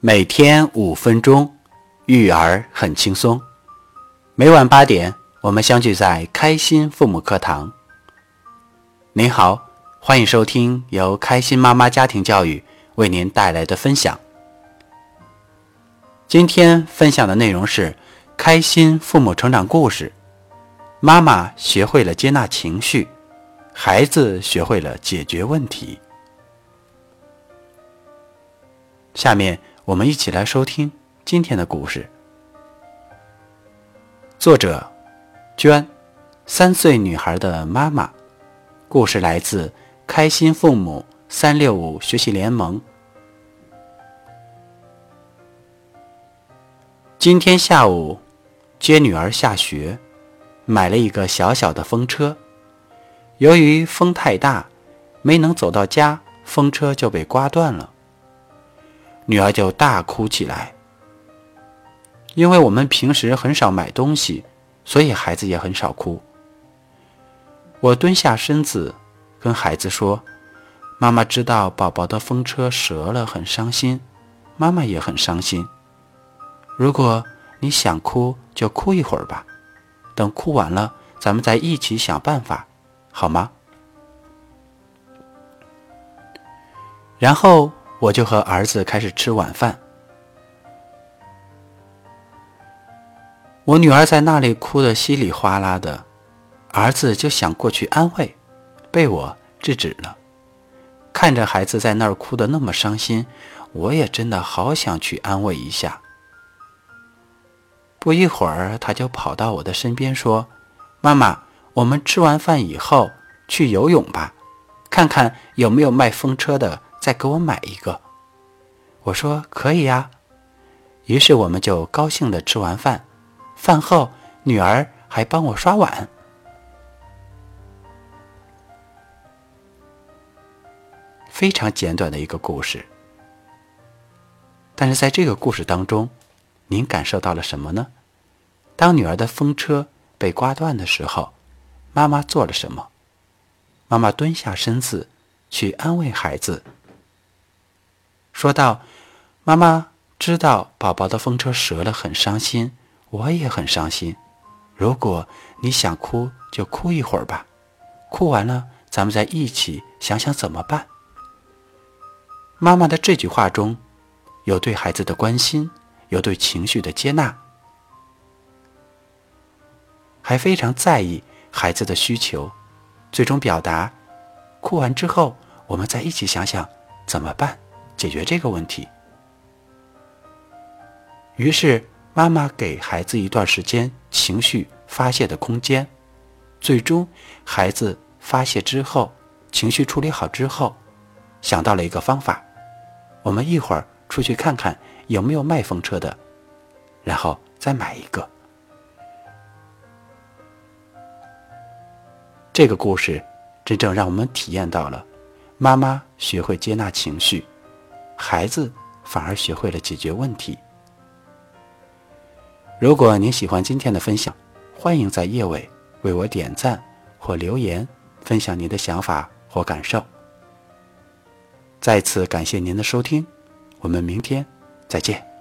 每天五分钟，育儿很轻松。每晚八点，我们相聚在开心父母课堂。您好，欢迎收听由开心妈妈家庭教育为您带来的分享。今天分享的内容是开心父母成长故事。妈妈学会了接纳情绪，孩子学会了解决问题。下面。我们一起来收听今天的故事。作者：娟，三岁女孩的妈妈。故事来自开心父母三六五学习联盟。今天下午接女儿下学，买了一个小小的风车。由于风太大，没能走到家，风车就被刮断了。女儿就大哭起来，因为我们平时很少买东西，所以孩子也很少哭。我蹲下身子，跟孩子说：“妈妈知道宝宝的风车折了，很伤心，妈妈也很伤心。如果你想哭，就哭一会儿吧，等哭完了，咱们再一起想办法，好吗？”然后。我就和儿子开始吃晚饭。我女儿在那里哭得稀里哗啦的，儿子就想过去安慰，被我制止了。看着孩子在那儿哭得那么伤心，我也真的好想去安慰一下。不一会儿，他就跑到我的身边说：“妈妈，我们吃完饭以后去游泳吧，看看有没有卖风车的。”再给我买一个，我说可以呀。于是我们就高兴的吃完饭，饭后女儿还帮我刷碗。非常简短的一个故事，但是在这个故事当中，您感受到了什么呢？当女儿的风车被刮断的时候，妈妈做了什么？妈妈蹲下身子去安慰孩子。说道：“妈妈知道宝宝的风车折了，很伤心，我也很伤心。如果你想哭，就哭一会儿吧，哭完了，咱们再一起想想怎么办。”妈妈的这句话中，有对孩子的关心，有对情绪的接纳，还非常在意孩子的需求，最终表达：哭完之后，我们再一起想想怎么办。解决这个问题。于是，妈妈给孩子一段时间情绪发泄的空间。最终，孩子发泄之后，情绪处理好之后，想到了一个方法：我们一会儿出去看看有没有卖风车的，然后再买一个。这个故事真正让我们体验到了妈妈学会接纳情绪。孩子反而学会了解决问题。如果您喜欢今天的分享，欢迎在页尾为我点赞或留言，分享您的想法或感受。再次感谢您的收听，我们明天再见。